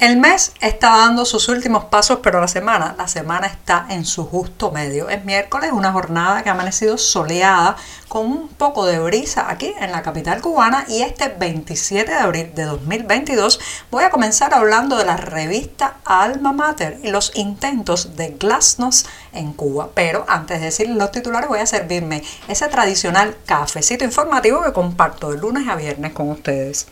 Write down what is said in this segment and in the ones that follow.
El mes está dando sus últimos pasos, pero la semana, la semana está en su justo medio. Es miércoles, una jornada que ha amanecido soleada con un poco de brisa aquí en la capital cubana y este 27 de abril de 2022 voy a comenzar hablando de la revista Alma Mater y los intentos de Glasnost en Cuba. Pero antes de decir los titulares voy a servirme ese tradicional cafecito informativo que comparto de lunes a viernes con ustedes.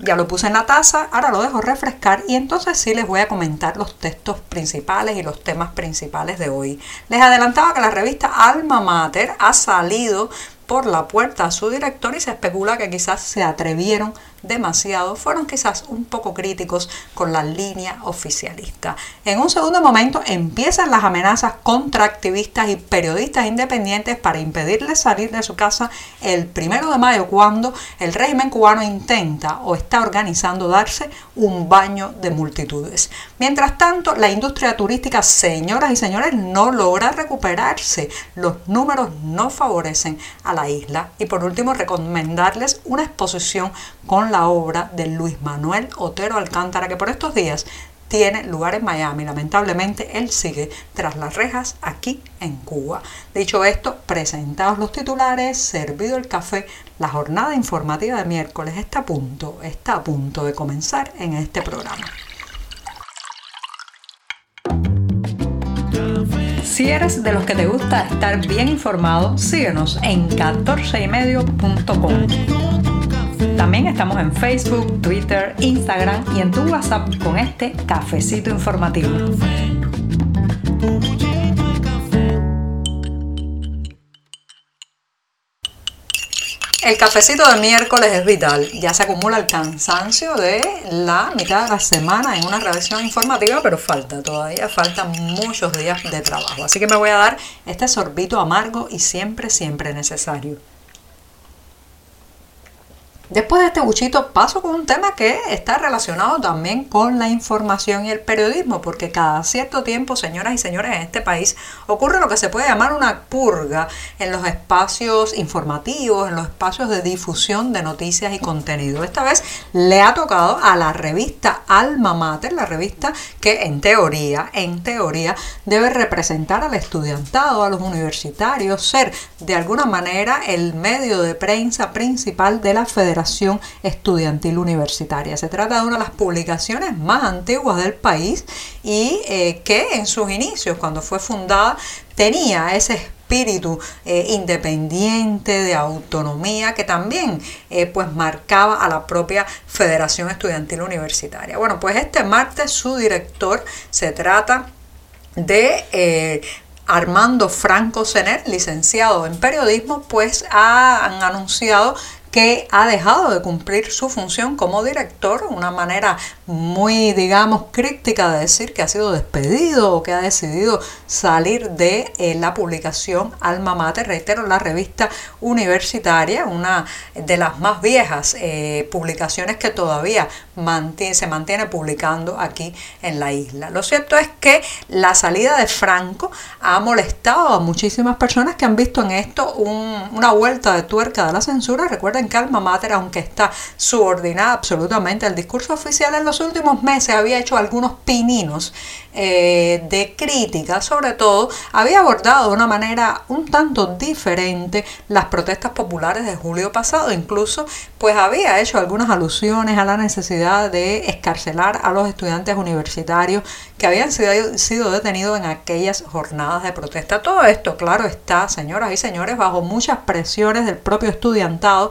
Ya lo puse en la taza, ahora lo dejo refrescar y entonces sí les voy a comentar los textos principales y los temas principales de hoy. Les adelantaba que la revista Alma Mater ha salido por la puerta a su director y se especula que quizás se atrevieron demasiado, fueron quizás un poco críticos con la línea oficialista. En un segundo momento empiezan las amenazas contra activistas y periodistas independientes para impedirles salir de su casa el primero de mayo cuando el régimen cubano intenta o está organizando darse un baño de multitudes. Mientras tanto, la industria turística, señoras y señores, no logra recuperarse. Los números no favorecen a la isla. Y por último, recomendarles una exposición con la obra de Luis Manuel Otero Alcántara, que por estos días tiene lugar en Miami. Lamentablemente, él sigue tras las rejas aquí en Cuba. Dicho esto, presentados los titulares, servido el café, la jornada informativa de miércoles está a punto, está a punto de comenzar en este programa. Si eres de los que te gusta estar bien informado, síguenos en 14ymedio.com. También estamos en Facebook, Twitter, Instagram y en tu WhatsApp con este cafecito informativo. El cafecito de miércoles es vital. Ya se acumula el cansancio de la mitad de la semana en una revisión informativa, pero falta, todavía faltan muchos días de trabajo. Así que me voy a dar este sorbito amargo y siempre, siempre necesario. Después de este buchito paso con un tema que está relacionado también con la información y el periodismo, porque cada cierto tiempo, señoras y señores, en este país ocurre lo que se puede llamar una purga en los espacios informativos, en los espacios de difusión de noticias y contenido. Esta vez le ha tocado a la revista Alma Mater, la revista que en teoría, en teoría, debe representar al estudiantado, a los universitarios, ser de alguna manera el medio de prensa principal de la federación Estudiantil Universitaria. Se trata de una de las publicaciones más antiguas del país y eh, que en sus inicios, cuando fue fundada, tenía ese espíritu eh, independiente de autonomía que también eh, pues marcaba a la propia Federación Estudiantil Universitaria. Bueno, pues este martes su director se trata de Armando Franco Sener, licenciado en periodismo, pues han anunciado que ha dejado de cumplir su función como director, una manera muy, digamos, crítica de decir que ha sido despedido o que ha decidido salir de eh, la publicación Alma Mater, reitero, la revista universitaria, una de las más viejas eh, publicaciones que todavía se mantiene publicando aquí en la isla. Lo cierto es que la salida de Franco ha molestado a muchísimas personas que han visto en esto una vuelta de tuerca de la censura. Recuerden Calma Mater, aunque está subordinada absolutamente. Al discurso oficial, en los últimos meses había hecho algunos pininos eh, de crítica, sobre todo, había abordado de una manera un tanto diferente las protestas populares de julio pasado, incluso pues había hecho algunas alusiones a la necesidad de escarcelar a los estudiantes universitarios que habían sido detenidos en aquellas jornadas de protesta. Todo esto, claro está, señoras y señores, bajo muchas presiones del propio estudiantado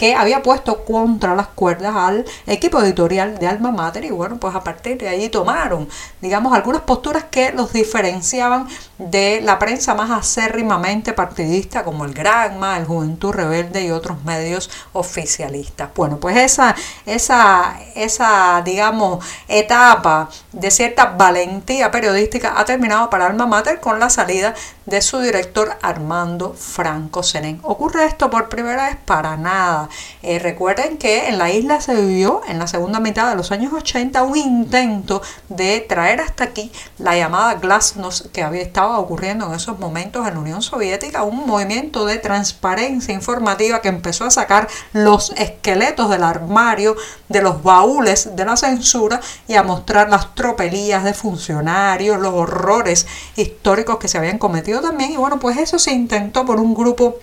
que había puesto contra las cuerdas al equipo editorial de Alma Mater y bueno, pues a partir de ahí tomaron, digamos, algunas posturas que los diferenciaban de la prensa más acérrimamente partidista como el Granma, el Juventud Rebelde y otros medios oficialistas. Bueno, pues esa, esa, esa, digamos, etapa de cierta valentía periodística ha terminado para Alma Mater con la salida de su director Armando Franco Senén. ¿Ocurre esto por primera vez? Para nada. Eh, recuerden que en la isla se vivió en la segunda mitad de los años 80 un intento de traer hasta aquí la llamada glasnost que había estado ocurriendo en esos momentos en la Unión Soviética, un movimiento de transparencia informativa que empezó a sacar los esqueletos del armario, de los baúles de la censura y a mostrar las tropelías de funcionarios, los horrores históricos que se habían cometido también. Y bueno, pues eso se intentó por un grupo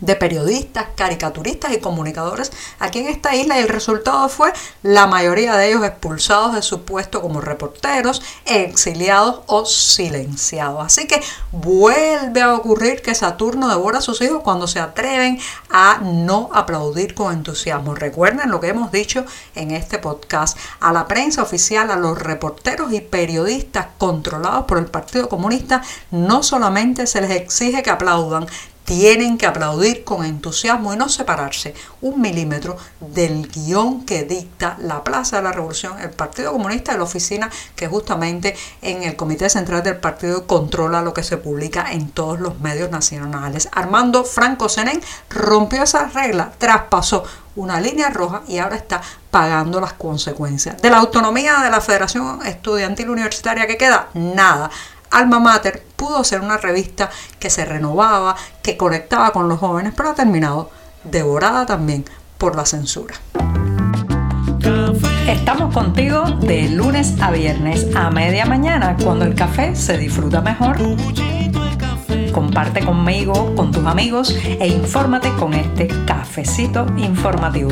de periodistas, caricaturistas y comunicadores aquí en esta isla y el resultado fue la mayoría de ellos expulsados de su puesto como reporteros, exiliados o silenciados. Así que vuelve a ocurrir que Saturno devora a sus hijos cuando se atreven a no aplaudir con entusiasmo. Recuerden lo que hemos dicho en este podcast. A la prensa oficial, a los reporteros y periodistas controlados por el Partido Comunista, no solamente se les exige que aplaudan, tienen que aplaudir con entusiasmo y no separarse un milímetro del guion que dicta la Plaza de la Revolución, el Partido Comunista y la oficina que justamente en el Comité Central del Partido controla lo que se publica en todos los medios nacionales. Armando Franco Senén rompió esa regla, traspasó una línea roja y ahora está pagando las consecuencias. De la autonomía de la Federación Estudiantil Universitaria que queda, nada. Alma Mater pudo ser una revista que se renovaba, que conectaba con los jóvenes, pero ha terminado devorada también por la censura. Estamos contigo de lunes a viernes a media mañana, cuando el café se disfruta mejor. Comparte conmigo, con tus amigos e infórmate con este cafecito informativo.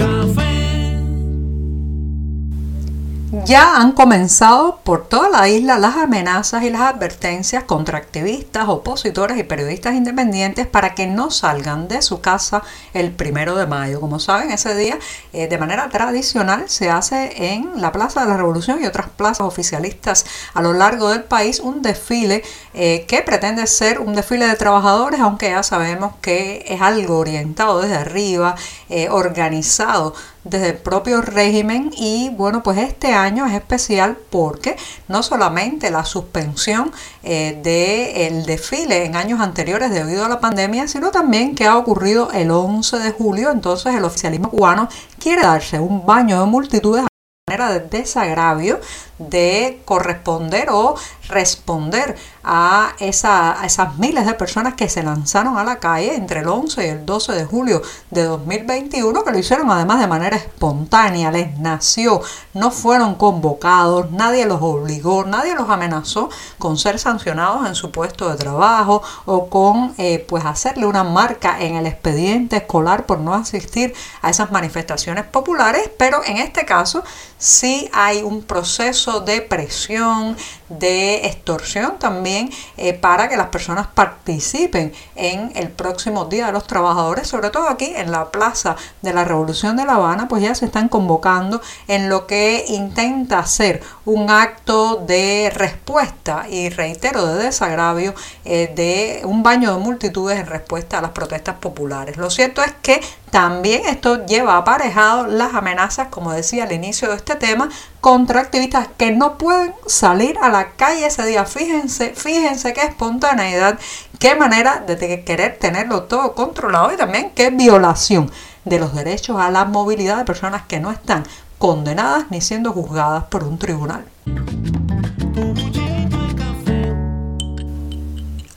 Ya han comenzado por toda la isla las amenazas y las advertencias contra activistas, opositores y periodistas independientes para que no salgan de su casa el primero de mayo. Como saben, ese día eh, de manera tradicional se hace en la Plaza de la Revolución y otras plazas oficialistas a lo largo del país un desfile eh, que pretende ser un desfile de trabajadores, aunque ya sabemos que es algo orientado desde arriba, eh, organizado desde el propio régimen y bueno pues este año es especial porque no solamente la suspensión eh, del desfile en años anteriores debido a la pandemia sino también que ha ocurrido el 11 de julio entonces el oficialismo cubano quiere darse un baño de multitudes manera de desagravio de corresponder o responder a, esa, esas miles de personas que se lanzaron a la calle entre el 11 y el 12 de julio de 2021, que lo hicieron además de manera espontánea, les nació, no fueron convocados, nadie los obligó, nadie los amenazó con ser sancionados en su puesto de trabajo o con eh, pues hacerle una marca en el expediente escolar por no asistir a esas manifestaciones populares, pero en este caso sí hay un proceso de presión, de extorsión también eh, para que las personas participen en el próximo Día de los Trabajadores, sobre todo aquí en la Plaza de la Revolución de La Habana, pues ya se están convocando en lo que intenta ser un acto de respuesta y reitero de desagravio eh, de un baño de multitudes en respuesta a las protestas populares. Lo cierto es que también esto lleva aparejado las amenazas, como decía al inicio de este tema, contra activistas que no pueden salir a la calle ese día. Fíjense, fíjense qué espontaneidad, qué manera de querer tenerlo todo controlado y también qué violación de los derechos a la movilidad de personas que no están condenadas ni siendo juzgadas por un tribunal.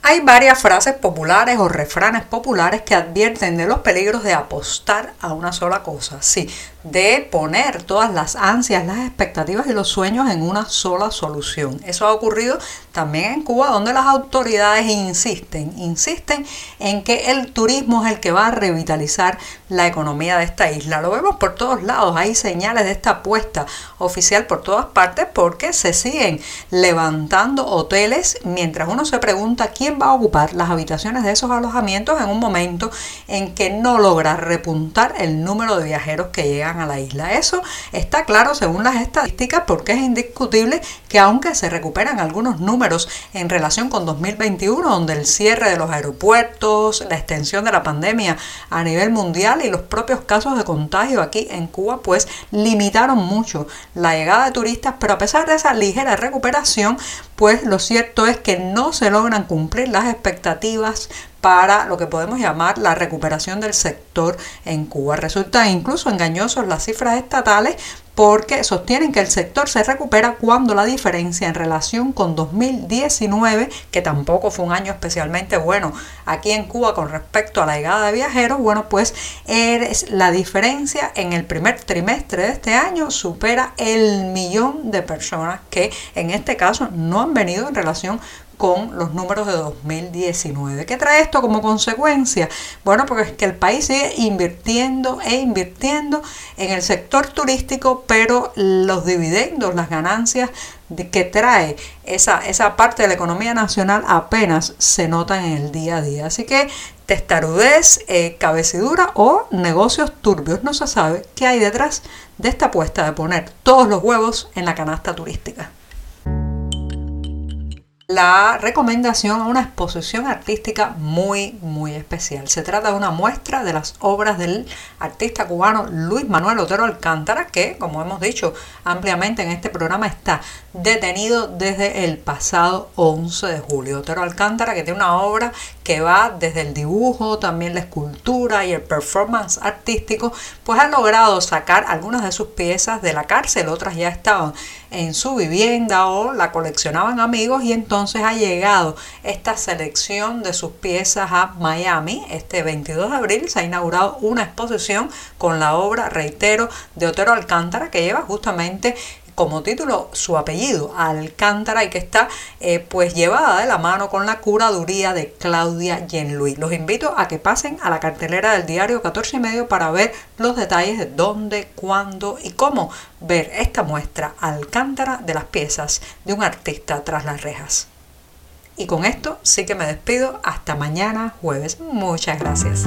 Hay varias frases populares o refranes populares que advierten de los peligros de apostar a una sola cosa. Sí, de poner todas las ansias, las expectativas y los sueños en una sola solución. Eso ha ocurrido también en Cuba, donde las autoridades insisten, insisten en que el turismo es el que va a revitalizar la economía de esta isla. Lo vemos por todos lados, hay señales de esta apuesta oficial por todas partes porque se siguen levantando hoteles mientras uno se pregunta quién va a ocupar las habitaciones de esos alojamientos en un momento en que no logra repuntar el número de viajeros que llegan a la isla. Eso está claro según las estadísticas porque es indiscutible que aunque se recuperan algunos números en relación con 2021, donde el cierre de los aeropuertos, la extensión de la pandemia a nivel mundial y los propios casos de contagio aquí en Cuba, pues limitaron mucho la llegada de turistas, pero a pesar de esa ligera recuperación, pues lo cierto es que no se logran cumplir las expectativas para lo que podemos llamar la recuperación del sector en Cuba. Resulta incluso engañosos las cifras estatales porque sostienen que el sector se recupera cuando la diferencia en relación con 2019, que tampoco fue un año especialmente bueno aquí en Cuba con respecto a la llegada de viajeros, bueno, pues es la diferencia en el primer trimestre de este año supera el millón de personas que en este caso no han venido en relación con los números de 2019. ¿Qué trae esto como consecuencia? Bueno, porque es que el país sigue invirtiendo e invirtiendo en el sector turístico, pero los dividendos, las ganancias que trae esa, esa parte de la economía nacional apenas se notan en el día a día. Así que testarudez, eh, cabecidura o negocios turbios. No se sabe qué hay detrás de esta apuesta de poner todos los huevos en la canasta turística la recomendación a una exposición artística muy, muy especial. Se trata de una muestra de las obras del artista cubano Luis Manuel Otero Alcántara, que, como hemos dicho ampliamente en este programa, está detenido desde el pasado 11 de julio. Otero Alcántara, que tiene una obra que va desde el dibujo, también la escultura y el performance artístico, pues ha logrado sacar algunas de sus piezas de la cárcel, otras ya estaban en su vivienda o la coleccionaban amigos y entonces ha llegado esta selección de sus piezas a Miami. Este 22 de abril se ha inaugurado una exposición con la obra, reitero, de Otero Alcántara que lleva justamente como título su apellido, Alcántara, y que está eh, pues llevada de la mano con la curaduría de Claudia Jean-Louis. Los invito a que pasen a la cartelera del diario 14 y medio para ver los detalles de dónde, cuándo y cómo ver esta muestra Alcántara de las piezas de un artista tras las rejas. Y con esto sí que me despido. Hasta mañana jueves. Muchas gracias.